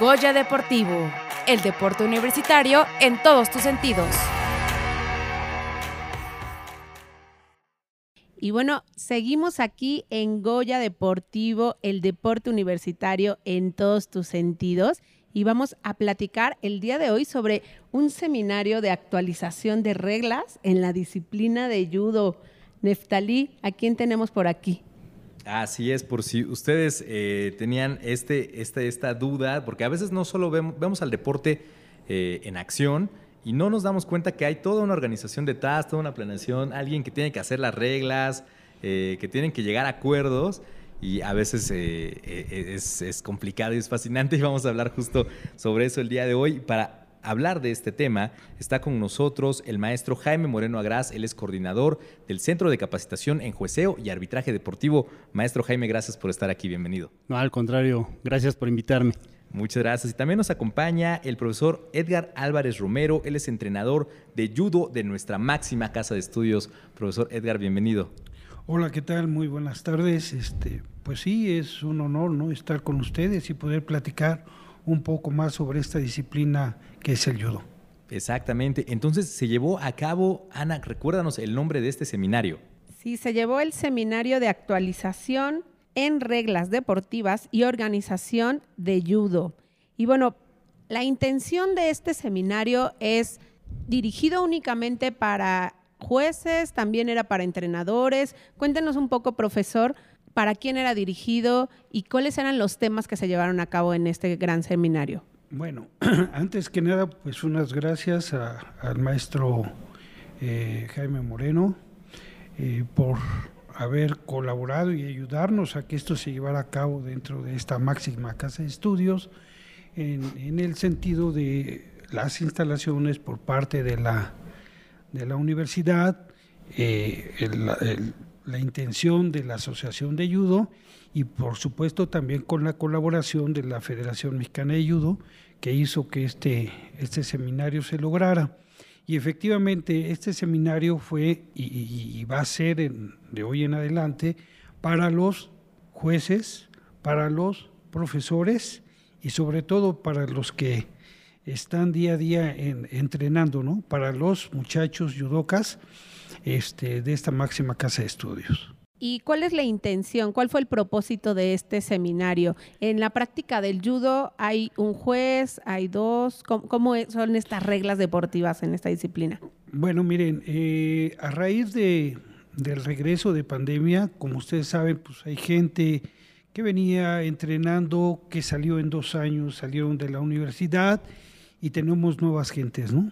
Goya Deportivo, el deporte universitario en todos tus sentidos. Y bueno, seguimos aquí en Goya Deportivo, el deporte universitario en todos tus sentidos. Y vamos a platicar el día de hoy sobre un seminario de actualización de reglas en la disciplina de judo. Neftalí, ¿a quién tenemos por aquí? Así es, por si ustedes eh, tenían este, este, esta duda, porque a veces no solo vemos, al deporte eh, en acción y no nos damos cuenta que hay toda una organización detrás, toda una planeación, alguien que tiene que hacer las reglas, eh, que tienen que llegar a acuerdos y a veces es, es complicado y es fascinante y vamos a hablar justo sobre eso el día de hoy. Para hablar de este tema está con nosotros el maestro Jaime Moreno Agraz, él es coordinador del Centro de Capacitación en Jueceo y Arbitraje Deportivo. Maestro Jaime, gracias por estar aquí, bienvenido. No, al contrario, gracias por invitarme. Muchas gracias. Y también nos acompaña el profesor Edgar Álvarez Romero, él es entrenador de judo de nuestra máxima casa de estudios. Profesor Edgar, bienvenido. Hola, ¿qué tal? Muy buenas tardes. Este, pues sí, es un honor ¿no? estar con ustedes y poder platicar un poco más sobre esta disciplina que es el judo. Exactamente. Entonces se llevó a cabo, Ana, recuérdanos el nombre de este seminario. Sí, se llevó el seminario de actualización en reglas deportivas y organización de judo. Y bueno, la intención de este seminario es dirigido únicamente para jueces, también era para entrenadores. Cuéntenos un poco, profesor, para quién era dirigido y cuáles eran los temas que se llevaron a cabo en este gran seminario. Bueno, antes que nada, pues unas gracias al maestro eh, Jaime Moreno eh, por haber colaborado y ayudarnos a que esto se llevara a cabo dentro de esta máxima casa de estudios, en, el sentido de las instalaciones por parte de la, de la universidad, eh, el la intención de la Asociación de Judo y por supuesto también con la colaboración de la Federación Mexicana de Judo que hizo que este, este seminario se lograra. Y efectivamente este seminario fue y, va a ser de hoy en adelante para los jueces, para los profesores y sobre todo para los que están día a día entrenando, ¿no? Para los muchachos judocas este, de esta máxima casa de estudios. ¿Y cuál es la intención? ¿Cuál fue el propósito de este seminario? En la práctica del judo hay un juez, hay dos. ¿Cómo, son estas reglas deportivas en esta disciplina? Bueno, miren, eh, a raíz de, del regreso de pandemia, como ustedes saben, pues hay gente que venía entrenando, que salió en dos años, salieron de la universidad y tenemos nuevas gentes, ¿no?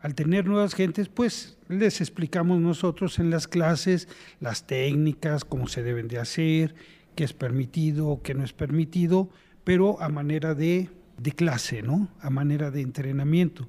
Al tener nuevas gentes, pues les explicamos nosotros en las clases las técnicas, cómo se deben de hacer, qué es permitido, qué no es permitido, pero a manera de, clase, ¿no? A manera de entrenamiento.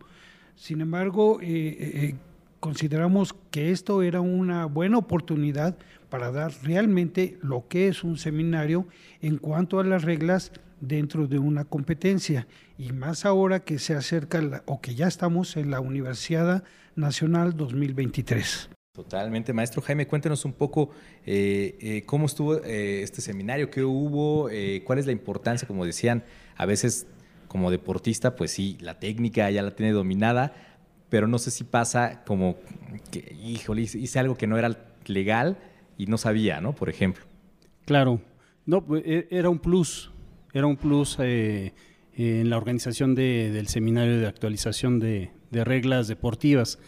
Sin embargo, eh, eh, eh, consideramos que esto era una buena oportunidad para dar realmente lo que es un seminario en cuanto a las reglas dentro de una competencia y más ahora que se acerca o que ya estamos en la Universidad Nacional 2023. Totalmente, maestro Jaime, cuéntenos un poco eh, eh, cómo estuvo eh, este seminario, qué hubo, cuál es la importancia, como decían, a veces como deportista, pues sí, la técnica ya la tiene dominada, pero no sé si pasa como que, híjole, hice algo que no era legal y no sabía, ¿no? Por ejemplo. Claro, no, pues, e, era un plus, era un plus eh, en la organización del seminario de actualización de, reglas deportivas,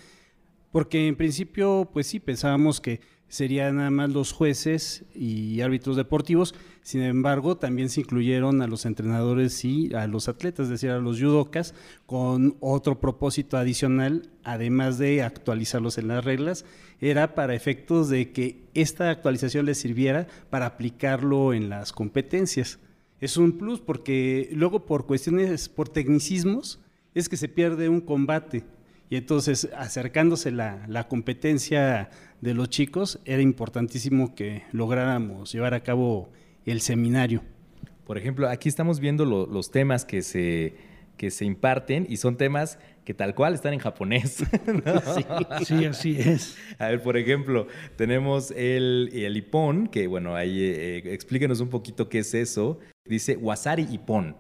porque en principio, pues sí, pensábamos que serían nada más los jueces y árbitros deportivos, sin embargo, también se incluyeron a los entrenadores y a los atletas, es decir, a los judocas, con otro propósito adicional, además de actualizarlos en las reglas, era para efectos de que esta actualización les sirviera para aplicarlo en las competencias es un plus porque luego por cuestiones, por tecnicismos, es que se pierde un combate. Y entonces, acercándose la, la competencia de los chicos, era importantísimo que lográramos llevar a cabo el seminario. Por ejemplo, aquí estamos viendo los temas que se, que se imparten y son temas que tal cual están en japonés. sí, así es. A ver, por ejemplo, tenemos el, el ipón, que bueno, ahí eh, explíquenos un poquito qué es eso. Dice Wasari y Pon.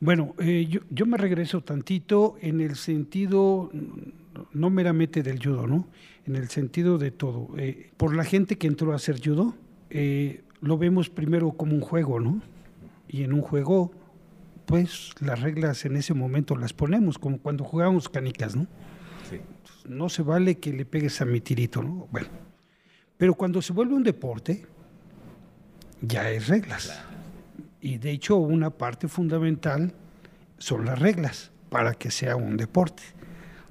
Bueno, eh, yo, yo me regreso tantito en el sentido, no meramente del judo, ¿no? En el sentido de todo. Eh, por la gente que entró a hacer judo, eh, lo vemos primero como un juego, ¿no? Y en un juego, pues las reglas en ese momento las ponemos, como cuando jugábamos canicas, ¿no? Sí. no se vale que le pegues a mi tirito, ¿no? Bueno, pero cuando se vuelve un deporte, ya hay reglas. Y de hecho, una parte fundamental son las reglas para que sea un deporte,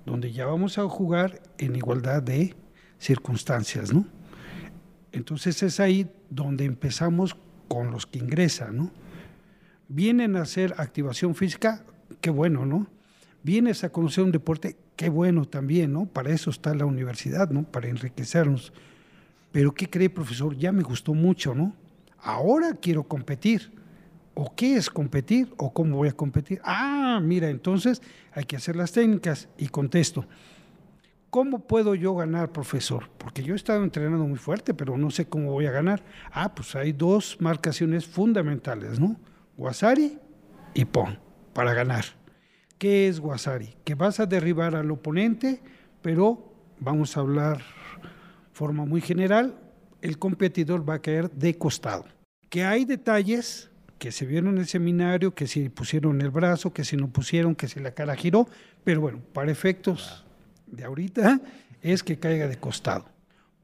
donde ya vamos a jugar en igualdad de circunstancias, ¿no? Entonces es ahí donde empezamos con los que ingresan, ¿no? Vienen a hacer activación física, qué bueno, ¿no? Vienes a conocer un deporte, qué bueno también, ¿no? Para eso está la universidad, ¿no? Para enriquecernos. Pero ¿qué cree, profesor? Ya me gustó mucho, ¿no? Ahora quiero competir. ¿O qué es competir? ¿O cómo voy a competir? Ah, mira, entonces hay que hacer las técnicas. Y contesto, ¿cómo puedo yo ganar, profesor? Porque yo he estado entrenando muy fuerte, pero no sé cómo voy a ganar. Ah, pues hay dos marcaciones fundamentales, ¿no? Wasari y Pon, para ganar. ¿Qué es Wasari? Que vas a derribar al oponente, pero vamos a hablar forma muy general, el competidor va a caer de costado. Que hay detalles que se vieron en el seminario, que si pusieron el brazo, que si no pusieron, que si la cara giró, pero bueno, para efectos de ahorita es que caiga de costado.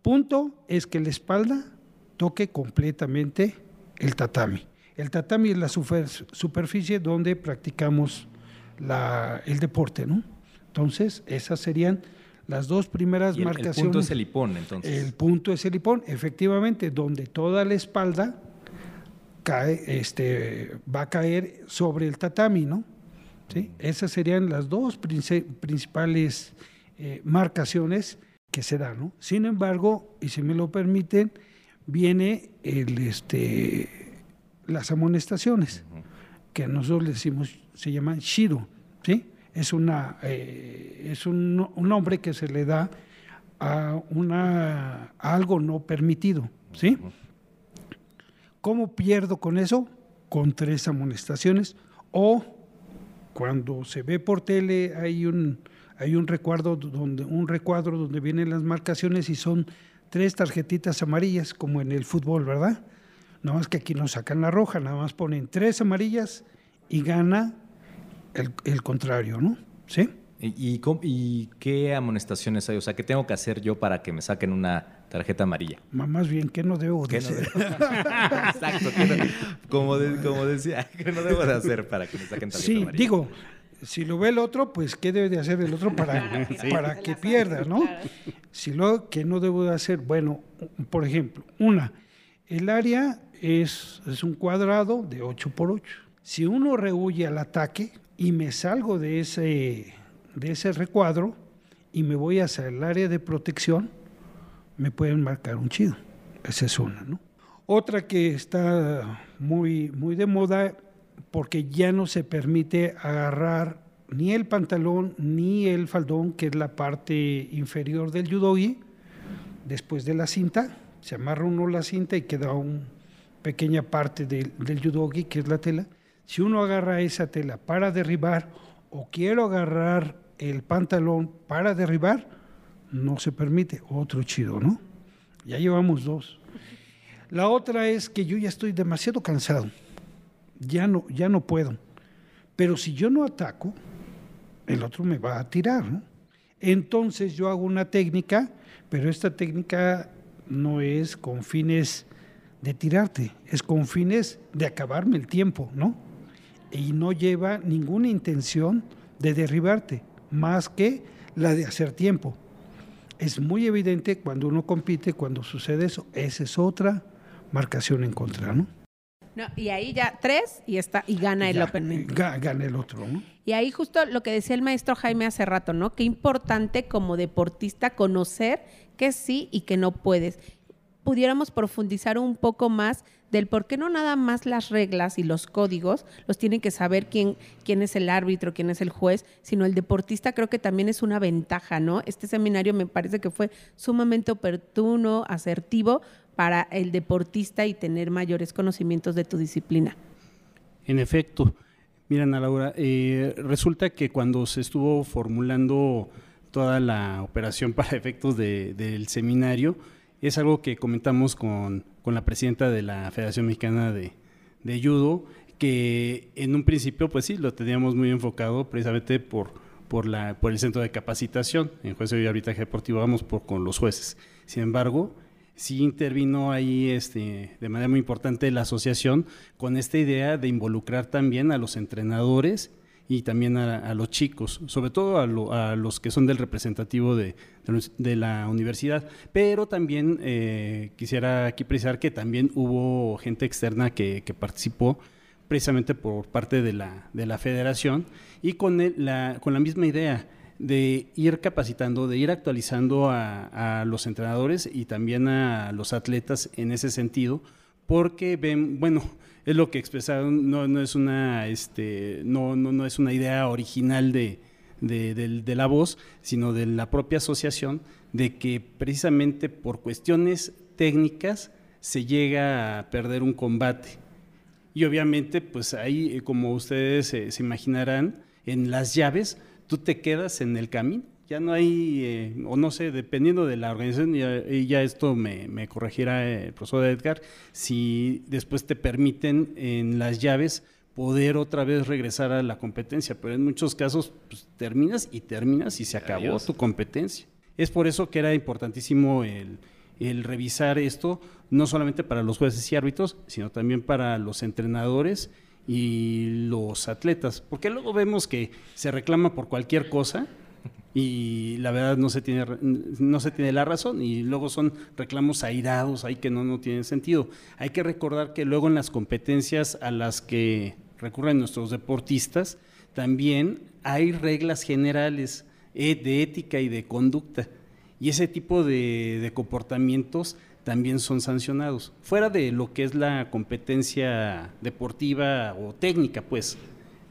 Punto es que la espalda toque completamente el tatami. El tatami es la super- superficie donde practicamos la- el deporte, ¿no? Entonces, esas serían las dos primeras Y el, el punto es el hipón, entonces. El punto es el hipón, efectivamente, donde toda la espalda cae, este, va a caer sobre el tatami, ¿no? ¿Sí? Esas serían las dos princi- principales eh, marcaciones que se dan, ¿no? Sin embargo, y si me lo permiten, viene el, este, las amonestaciones, que nosotros le decimos, se llaman shiro, ¿sí? Es, una, eh, es un, un nombre que se le da a, una, a algo no permitido, ¿sí? ¿Cómo pierdo con eso? Con tres amonestaciones o cuando se ve por tele hay un hay un recuadro donde un recuadro donde vienen las marcaciones y son tres tarjetitas amarillas como en el fútbol, ¿verdad? Nada más que aquí no sacan la roja, nada más ponen tres amarillas y gana el, el contrario, ¿no? ¿Sí? ¿Y, y cómo- y qué amonestaciones hay? O sea, ¿qué tengo que hacer yo para que me saquen una tarjeta amarilla? Ma- Más bien, ¿qué no debo de ¿Qué no hacer? Exacto. ¿qué no- como, de- como decía, ¿qué no debo de hacer para que me saquen tarjeta Sí, amarilla? digo, si lo ve el otro, pues ¿qué debe de hacer el otro para, para que pierda, no? Si lo que no debo de hacer, bueno, por ejemplo, una, el área es, es un cuadrado de 8 por 8. Si uno rehuye al ataque y me salgo de ese, de ese recuadro y me voy hacia el área de protección, me pueden marcar un chido. Esa es una, ¿no? Otra que está muy, muy de moda porque ya no se permite agarrar ni el pantalón ni el faldón, que es la parte inferior del yudogi, después de la cinta. Se amarra uno la cinta y queda una pequeña parte del, del yudogi, que es la tela. Si uno agarra esa tela para derribar o quiero agarrar el pantalón para derribar, no se permite. Otro chido, ¿no? Ya llevamos dos. La otra es que yo ya estoy demasiado cansado. Ya no, ya no puedo. Pero si yo no ataco, el otro me va a tirar, ¿no? Entonces yo hago una técnica, pero esta técnica no es con fines de tirarte, es con fines de acabarme el tiempo, ¿no? Y no lleva ninguna intención de derribarte, más que la de hacer tiempo. Es muy evidente cuando uno compite, cuando sucede eso, esa es otra marcación en contra, ¿no? No, y ahí ya tres y está y gana el Ya, Open. ga- Gana el otro, ¿no? Y ahí justo lo que decía el maestro Jaime hace rato, ¿no? Qué importante como deportista conocer que sí y que no puedes. Pudiéramos profundizar un poco más del por qué no nada más las reglas y los códigos los tiene que saber quién, quién es el árbitro, quién es el juez, sino el deportista creo que también es una ventaja, ¿no? Este seminario me parece que fue sumamente oportuno, asertivo para el deportista y tener mayores conocimientos de tu disciplina. En efecto, mira Ana Laura, eh, resulta que cuando se estuvo formulando toda la operación para efectos del seminario, es algo que comentamos con, la presidenta de la Federación Mexicana de, Judo, que en un principio, pues sí, lo teníamos muy enfocado precisamente por, por, la, por el centro de capacitación. En jueces y arbitraje deportivo vamos por, con los jueces. Sin embargo, sí intervino ahí este, de manera muy importante la asociación con esta idea de involucrar también a los entrenadores y también a, los chicos, sobre todo a, los que son del representativo de, la universidad. Pero también eh, quisiera aquí precisar que también hubo gente externa que, participó precisamente por parte de la, de la federación y con, la, con la misma idea de ir capacitando, de ir actualizando a, los entrenadores y también a los atletas en ese sentido, porque ven, bueno, es lo que expresaron, no, es una, este, no, no, no es una idea original de, de, la voz, sino de la propia asociación, de que precisamente por cuestiones técnicas se llega a perder un combate. Y obviamente, pues ahí, eh, como ustedes se imaginarán, en las llaves, tú te quedas en el camino ya no hay, eh, o no sé, dependiendo de la organización, y ya esto me, me corregirá el profesor Edgar, si después te permiten en las llaves poder otra vez regresar a la competencia, pero en muchos casos pues, terminas y terminas y se acabó tu competencia. Es por eso que era importantísimo el, el revisar esto, no solamente para los jueces y árbitros, sino también para los entrenadores y los atletas, porque luego vemos que se reclama por cualquier cosa y la verdad no se tiene no se tiene la razón y luego son reclamos airados ahí que no no tienen sentido. Hay que recordar que luego en las competencias a las que recurren nuestros deportistas también hay reglas generales eh, de ética y de conducta. Y ese tipo de, de comportamientos también son sancionados. Fuera de lo que es la competencia deportiva o técnica pues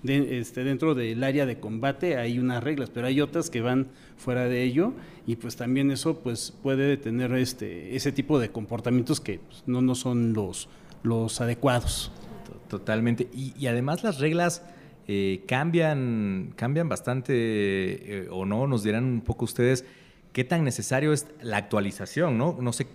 este, dentro del área de combate hay unas reglas, pero hay otras que van fuera de ello y pues también eso pues puede tener este, ese tipo de comportamientos que pues, no, no son los, los adecuados. Totalmente. Y, además las reglas eh, cambian, cambian bastante eh, o no, nos dirán un poco ustedes qué tan necesario es la actualización, ¿no? No sé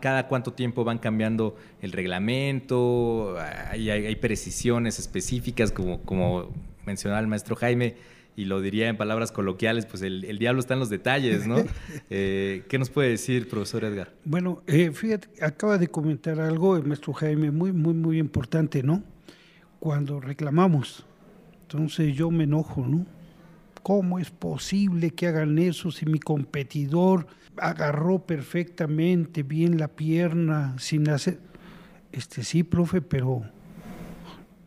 cada cuánto tiempo van cambiando el reglamento, hay, hay, precisiones específicas, como, como mencionaba el maestro Jaime, y lo diría en palabras coloquiales, pues el, diablo está en los detalles, ¿no? Eh, ¿Qué nos puede decir, profesor Edgar? Bueno, eh, fíjate, acaba de comentar algo el maestro Jaime muy, muy, muy importante, ¿no? Cuando reclamamos, entonces yo me enojo, ¿no? ¿Cómo es posible que hagan eso si mi competidor agarró perfectamente bien la pierna sin hacer... Este sí, profe, pero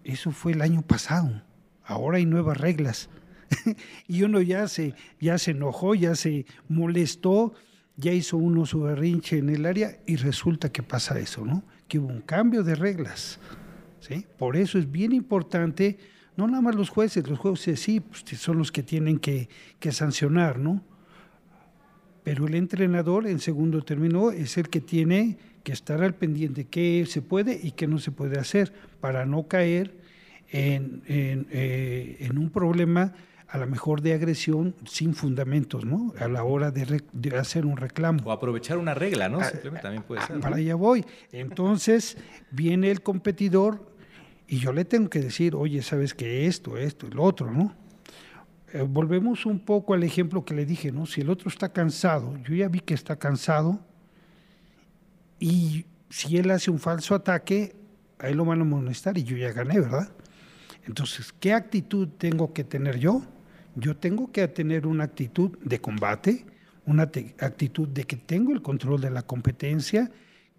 eso fue el año pasado. Ahora hay nuevas reglas. y uno ya se, ya se enojó, ya se molestó, ya hizo uno su berrinche en el área y resulta que pasa eso, ¿no? Que hubo un cambio de reglas. ¿sí? Por eso es bien importante no nada más los jueces, los jueces sí, pues, son los que tienen que, sancionar, ¿no? Pero el entrenador, en segundo término, es el que tiene que estar al pendiente qué se puede y qué no se puede hacer para no caer en, eh, un problema a lo mejor de agresión sin fundamentos, ¿no? A la hora de, hacer un reclamo. O aprovechar una regla, ¿no? Ah, Simplemente también puede ah, ser. Para allá voy. Entonces, viene el competidor y yo le tengo que decir, oye, sabes que esto, esto, el otro, ¿no? Eh, volvemos un poco al ejemplo que le dije, ¿no? Si el otro está cansado, yo ya vi que está cansado, y si él hace un falso ataque, a él lo van a molestar y yo ya gané, ¿verdad? Entonces, ¿qué actitud tengo que tener yo? Yo tengo que tener una actitud de combate, una actitud de que tengo el control de la competencia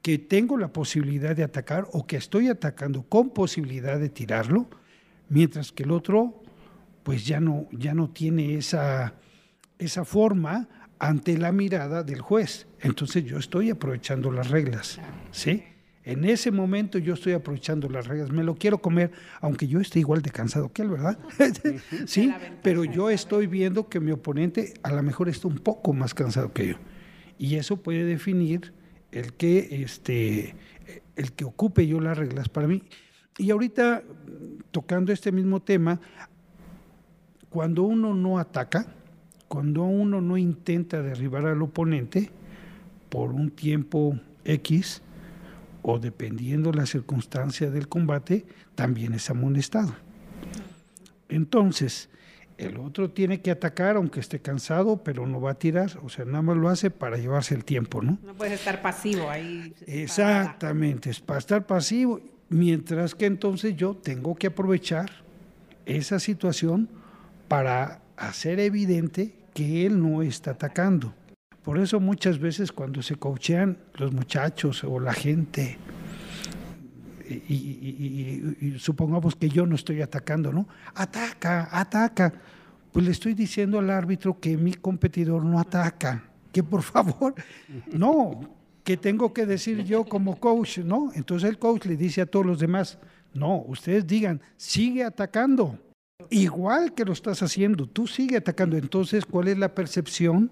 que tengo la posibilidad de atacar o que estoy atacando con posibilidad de tirarlo, mientras que el otro pues ya no, ya no tiene esa, esa forma ante la mirada del juez. Entonces yo estoy aprovechando las reglas, ¿sí? En ese momento yo estoy aprovechando las reglas, me lo quiero comer, aunque yo esté igual de cansado que él, ¿verdad? sí, pero yo estoy viendo que mi oponente a lo mejor está un poco más cansado que yo. Y eso puede definir el que, este, el que ocupe yo las reglas para mí. Y ahorita, tocando este mismo tema, cuando uno no ataca, cuando uno no intenta derribar al oponente por un tiempo X, o dependiendo la circunstancia del combate, también es amonestado. Entonces, el otro tiene que atacar aunque esté cansado, pero no va a tirar, o sea, nada más lo hace para llevarse el tiempo, ¿no? No puedes estar pasivo ahí. Exactamente, es para estar pasivo, mientras que entonces yo tengo que aprovechar esa situación para hacer evidente que él no está atacando. Por eso muchas veces cuando se coachean los muchachos o la gente, y, supongamos que yo no estoy atacando, ¿no? Ataca, ataca. Pues le estoy diciendo al árbitro que mi competidor no ataca, que por favor, no, que tengo que decir yo como coach, ¿no? Entonces el coach le dice a todos los demás, no, ustedes digan, sigue atacando, igual que lo estás haciendo, tú sigue atacando. Entonces, ¿cuál es la percepción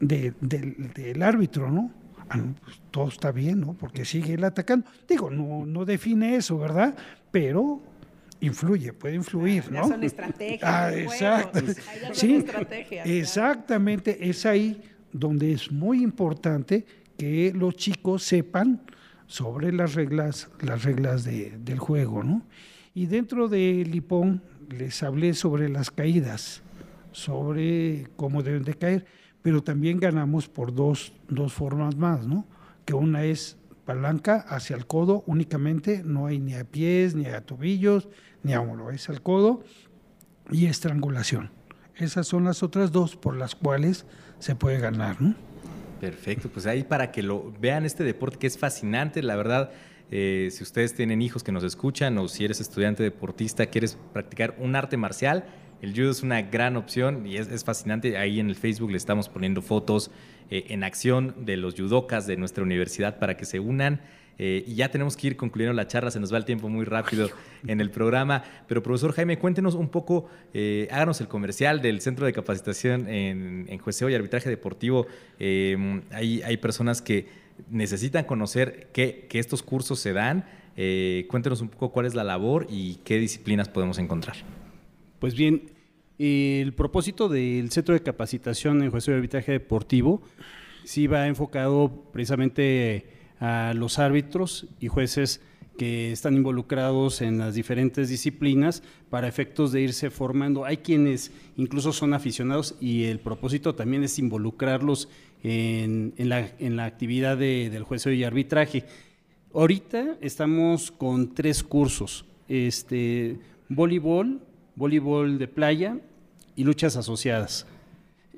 del árbitro, ¿no? Ah, pues, todo está bien, ¿no? Porque sigue él atacando. Digo, no, no define eso, ¿verdad? Pero influye, puede influir, ¿no? son estrategias. Ah, exacto. Sí, exactamente. Es ahí donde es muy importante que los chicos sepan sobre las reglas, las reglas del juego, ¿no? Y dentro de Lipón les hablé sobre las caídas, sobre cómo deben de caer pero también ganamos por dos, dos formas más, ¿no? Que una es palanca hacia el codo únicamente, no hay ni a pies, ni a tobillos, ni a hombro, es al codo y estrangulación. Esas son las otras dos por las cuales se puede ganar, ¿no? Perfecto, pues ahí para que lo vean este deporte que es fascinante, la verdad. Eh, si ustedes tienen hijos que nos escuchan o si eres estudiante deportista, quieres practicar un arte marcial, el judo es una gran opción y es, fascinante. Ahí en el Facebook le estamos poniendo fotos eh, en acción de los judokas de nuestra universidad para que se unan. Eh, y ya tenemos que ir concluyendo la charla, se nos va el tiempo muy rápido en el programa. Pero profesor Jaime, cuéntenos un poco, eh, háganos el comercial del Centro de Capacitación en, en Jueceo y Arbitraje Deportivo. hay, hay personas que necesitan conocer que, que estos cursos se dan. cuéntenos un poco cuál es la labor y qué disciplinas podemos encontrar. Pues bien, el propósito del Centro de Capacitación en Juez de Arbitraje Deportivo sí va enfocado precisamente a los árbitros y jueces que están involucrados en las diferentes disciplinas para efectos de irse formando. Hay quienes incluso son aficionados y el propósito también es involucrarlos en, la, actividad del juez y arbitraje. Ahorita estamos con tres cursos, este, voleibol, voleibol de playa y luchas asociadas.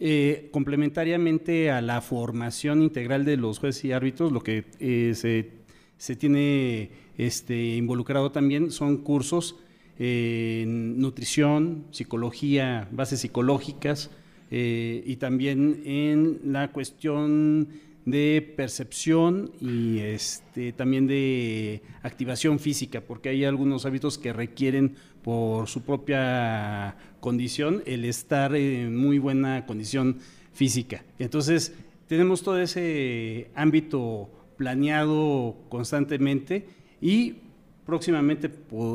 Eh, complementariamente a la formación integral de los jueces y árbitros, lo que eh, se, tiene este, involucrado también son cursos en nutrición, psicología, bases psicológicas eh, y también en la cuestión de percepción y este, también de activación física, porque hay algunos hábitos que requieren por su propia condición el estar en muy buena condición física. Entonces, tenemos todo ese ámbito planeado constantemente y próximamente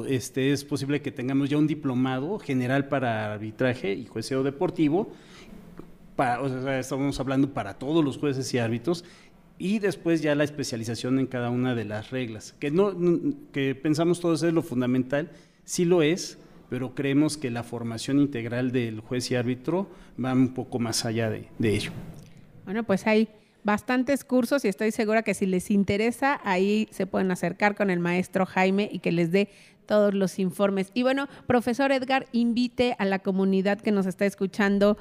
este, es posible que tengamos ya un diplomado general para arbitraje y jueceo deportivo sea, estamos hablando para todos los jueces y árbitros, y después ya la especialización en cada una de las reglas, que, no, que pensamos todos es lo fundamental, sí lo es, pero creemos que la formación integral del juez y árbitro va un poco más allá de, de ello. Bueno, pues hay bastantes cursos y estoy segura que si les interesa, ahí se pueden acercar con el maestro Jaime y que les dé todos los informes. Y bueno, profesor Edgar, invite a la comunidad que nos está escuchando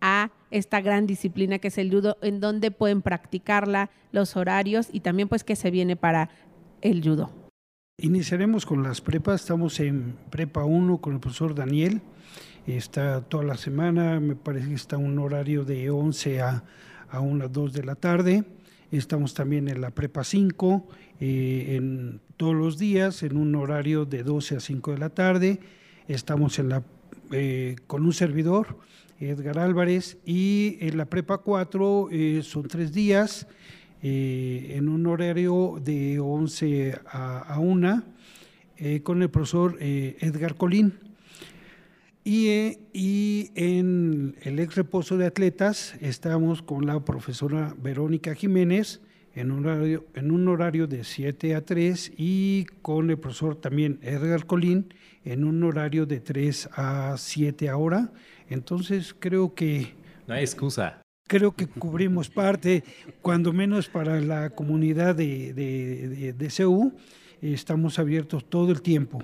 a esta gran disciplina que es el judo, en dónde pueden practicarla, los horarios y también pues qué se viene para el judo. Iniciaremos con las prepas, estamos en prepa 1 con el profesor Daniel, está toda la semana, me parece que está un horario de 11 a, a 1 2 de la tarde, estamos también en la prepa 5, eh, en todos los días en un horario de 12 a 5 de la tarde, estamos en la, eh, con un servidor, Edgar Álvarez, y en la Prepa 4 eh, son tres días eh, en un horario de 11 a, 1. eh, con el profesor eh, Edgar Colín. Y, eh, y, en el ex reposo de atletas estamos con la profesora Verónica Jiménez en un horario, en un horario de 7 a 3 y con el profesor también Edgar Colín en un horario de 3 a 7 ahora. Entonces creo que... No hay excusa. Creo que cubrimos parte, cuando menos para la comunidad de, de, de, de CEU, estamos abiertos todo el tiempo.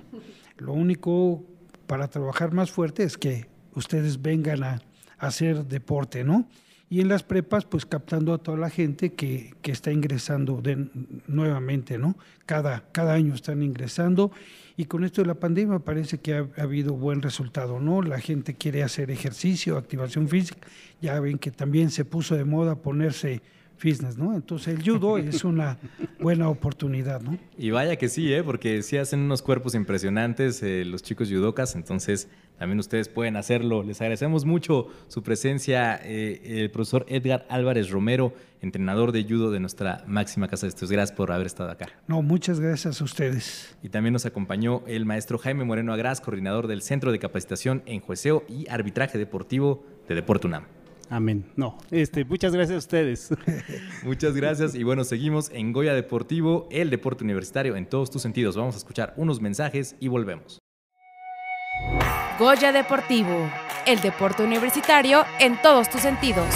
Lo único para trabajar más fuerte es que ustedes vengan a, a hacer deporte, ¿no? y en las prepas pues captando a toda la gente que, que está ingresando de, nuevamente, ¿no? Cada, cada año están ingresando y con esto de la pandemia parece que ha, ha, habido buen resultado, ¿no? La gente quiere hacer ejercicio, activación física, ya ven que también se puso de moda ponerse fitness, ¿no? Entonces el judo es una buena oportunidad, ¿no? Y vaya que sí, ¿eh? Porque sí hacen unos cuerpos impresionantes eh, los chicos judocas, entonces también ustedes pueden hacerlo. Les agradecemos mucho su presencia, eh, el profesor Edgar Álvarez Romero, entrenador de judo de nuestra máxima casa de estudios. Gracias por haber estado acá. No, muchas gracias a ustedes. Y también nos acompañó el maestro Jaime Moreno Agras, coordinador del Centro de Capacitación en Jueceo y Arbitraje Deportivo de Deporte UNAM. Amén. No, este, muchas gracias a ustedes. muchas gracias. Y bueno, seguimos en Goya Deportivo, el deporte universitario en todos tus sentidos. Vamos a escuchar unos mensajes y volvemos. Goya Deportivo, el deporte universitario en todos tus sentidos.